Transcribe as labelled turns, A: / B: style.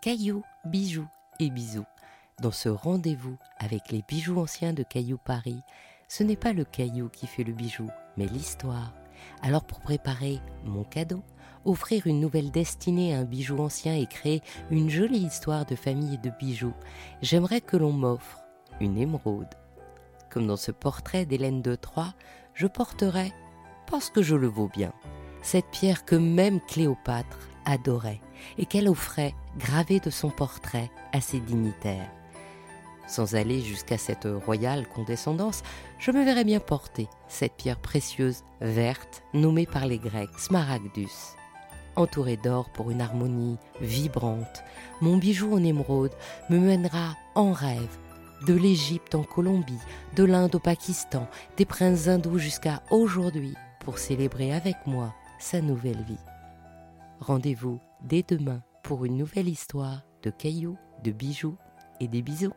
A: Cailloux, bijoux et bisous. Dans ce rendez-vous avec les bijoux anciens de Caillou Paris, ce n'est pas le caillou qui fait le bijou, mais l'histoire. Alors pour préparer mon cadeau, offrir une nouvelle destinée à un bijou ancien et créer une jolie histoire de famille et de bijoux, j'aimerais que l'on m'offre une émeraude. Comme dans ce portrait d'Hélène de Troyes, je porterai, parce que je le vaux bien, cette pierre que même Cléopâtre adorait et qu'elle offrait, gravée de son portrait, à ses dignitaires. Sans aller jusqu'à cette royale condescendance, je me verrais bien porter cette pierre précieuse, verte, nommée par les Grecs Smaragdus. Entourée d'or pour une harmonie vibrante, mon bijou en émeraude me mènera en rêve de l'Égypte en Colombie, de l'Inde au Pakistan, des princes hindous jusqu'à aujourd'hui, pour célébrer avec moi sa nouvelle vie. Rendez-vous dès demain pour une nouvelle histoire de cailloux, de bijoux et des bisous.